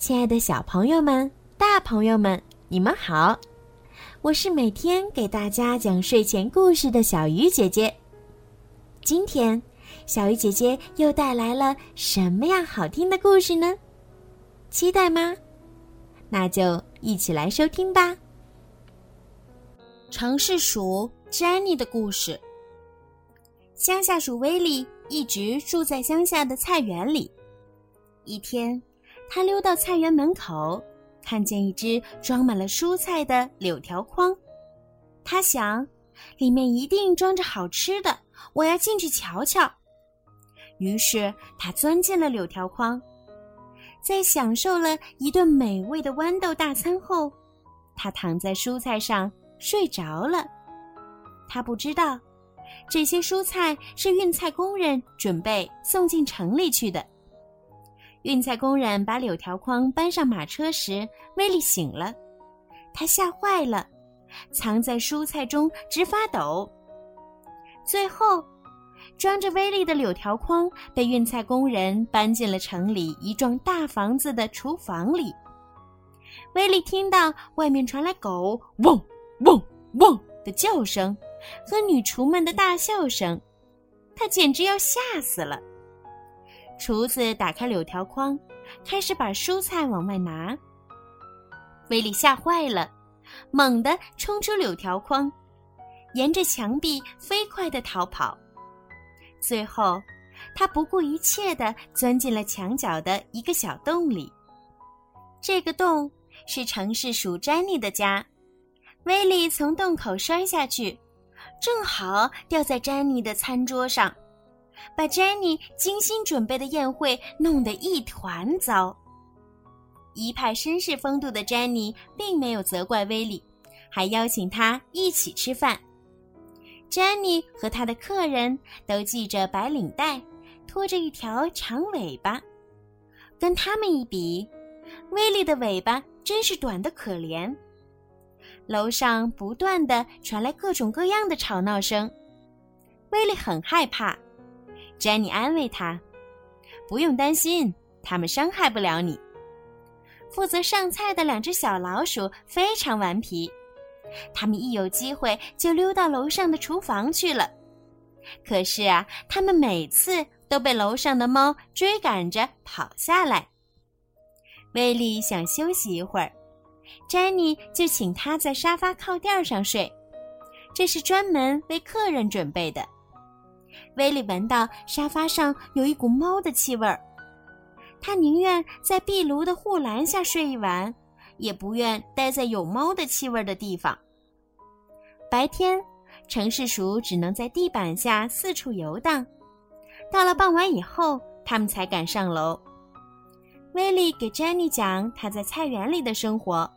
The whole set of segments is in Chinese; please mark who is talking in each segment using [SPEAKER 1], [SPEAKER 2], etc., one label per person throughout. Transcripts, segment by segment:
[SPEAKER 1] 亲爱的小朋友们、大朋友们，你们好！我是每天给大家讲睡前故事的小鱼姐姐。今天，小鱼姐姐又带来了什么样好听的故事呢？期待吗？那就一起来收听吧。城市鼠詹妮的故事。乡下鼠威利一直住在乡下的菜园里。一天。他溜到菜园门口，看见一只装满了蔬菜的柳条筐。他想，里面一定装着好吃的，我要进去瞧瞧。于是他钻进了柳条筐，在享受了一顿美味的豌豆大餐后，他躺在蔬菜上睡着了。他不知道，这些蔬菜是运菜工人准备送进城里去的。运菜工人把柳条筐搬上马车时，威利醒了，他吓坏了，藏在蔬菜中直发抖。最后，装着威力的柳条筐被运菜工人搬进了城里一幢大房子的厨房里。威力听到外面传来狗汪汪汪的叫声和女厨们的大笑声，他简直要吓死了。厨子打开柳条筐，开始把蔬菜往外拿。威利吓坏了，猛地冲出柳条筐，沿着墙壁飞快地逃跑。最后，他不顾一切地钻进了墙角的一个小洞里。这个洞是城市鼠詹妮的家。威利从洞口摔下去，正好掉在詹妮的餐桌上。把詹妮精心准备的宴会弄得一团糟。一派绅士风度的詹妮并没有责怪威利，还邀请他一起吃饭。詹妮和他的客人都系着白领带，拖着一条长尾巴。跟他们一比，威利的尾巴真是短得可怜。楼上不断的传来各种各样的吵闹声，威利很害怕。詹妮安慰他：“不用担心，他们伤害不了你。”负责上菜的两只小老鼠非常顽皮，他们一有机会就溜到楼上的厨房去了。可是啊，他们每次都被楼上的猫追赶着跑下来。威利想休息一会儿，詹妮就请他在沙发靠垫上睡，这是专门为客人准备的。威利闻到沙发上有一股猫的气味儿，他宁愿在壁炉的护栏下睡一晚，也不愿待在有猫的气味的地方。白天，城市鼠只能在地板下四处游荡，到了傍晚以后，他们才敢上楼。威利给詹妮讲他在菜园里的生活：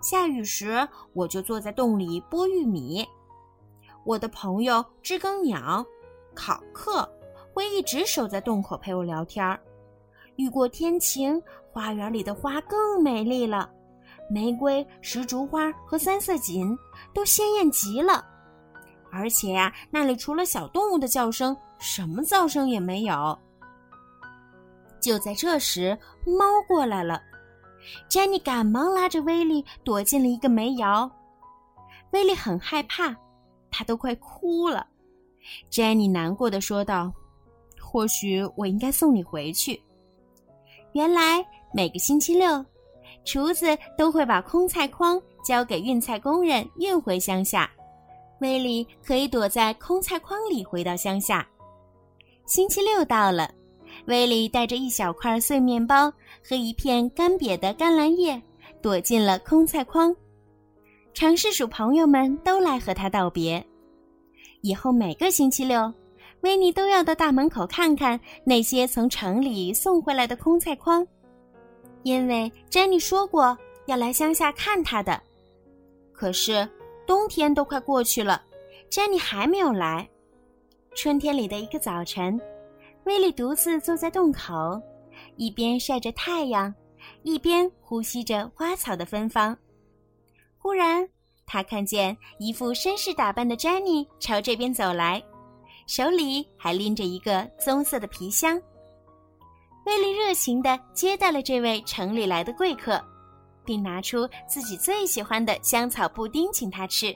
[SPEAKER 1] 下雨时，我就坐在洞里剥玉米；我的朋友知更鸟。考克会一直守在洞口陪我聊天儿。雨过天晴，花园里的花更美丽了，玫瑰、石竹花和三色堇都鲜艳极了。而且呀，那里除了小动物的叫声，什么噪声也没有。就在这时，猫过来了，詹妮赶忙拉着威利躲进了一个煤窑。威利很害怕，他都快哭了。詹妮难过的说道：“或许我应该送你回去。原来每个星期六，厨子都会把空菜筐交给运菜工人运回乡下，威利可以躲在空菜筐里回到乡下。星期六到了，威利带着一小块碎面包和一片干瘪的甘蓝叶，躲进了空菜筐。尝试鼠朋友们都来和他道别。”以后每个星期六，维尼都要到大门口看看那些从城里送回来的空菜筐，因为詹妮说过要来乡下看他的。可是冬天都快过去了，詹妮还没有来。春天里的一个早晨，威利独自坐在洞口，一边晒着太阳，一边呼吸着花草的芬芳。忽然。他看见一副绅士打扮的詹妮朝这边走来，手里还拎着一个棕色的皮箱。威利热情地接待了这位城里来的贵客，并拿出自己最喜欢的香草布丁请他吃。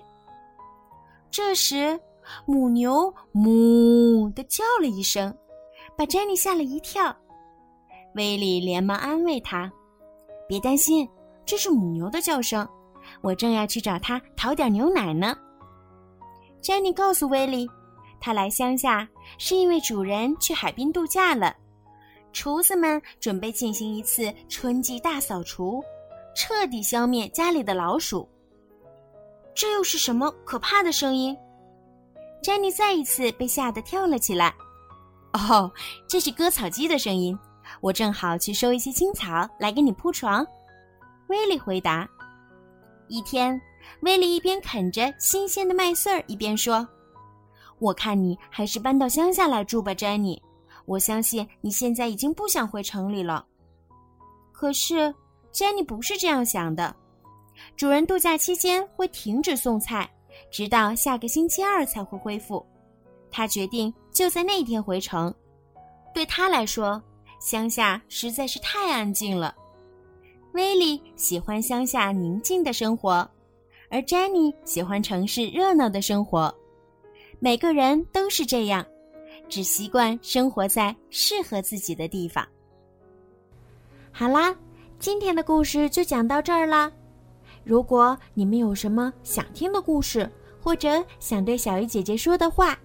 [SPEAKER 1] 这时，母牛“哞”的叫了一声，把詹妮吓了一跳。威利连忙安慰他：“别担心，这是母牛的叫声。我正要去找他讨点牛奶呢。”詹妮告诉威利，他来乡下是因为主人去海滨度假了，厨子们准备进行一次春季大扫除，彻底消灭家里的老鼠。这又是什么可怕的声音？詹妮再一次被吓得跳了起来。哦，这是割草机的声音。我正好去收一些青草来给你铺床。威利回答。一天，威利一边啃着新鲜的麦穗儿，一边说：“我看你还是搬到乡下来住吧，詹妮。我相信你现在已经不想回城里了。”可是，詹妮不是这样想的。主人度假期间会停止送菜，直到下个星期二才会恢复。他决定就在那天回城。对他来说，乡下实在是太安静了。威利喜欢乡下宁静的生活，而詹妮喜欢城市热闹的生活。每个人都是这样，只习惯生活在适合自己的地方。好啦，今天的故事就讲到这儿啦。如果你们有什么想听的故事，或者想对小鱼姐姐说的话，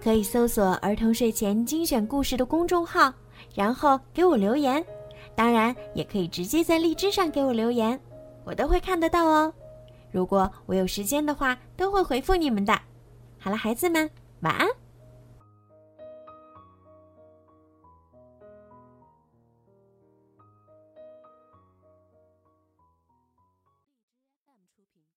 [SPEAKER 1] 可以搜索“儿童睡前精选故事”的公众号，然后给我留言。当然，也可以直接在荔枝上给我留言，我都会看得到哦。如果我有时间的话，都会回复你们的。好了，孩子们，晚安。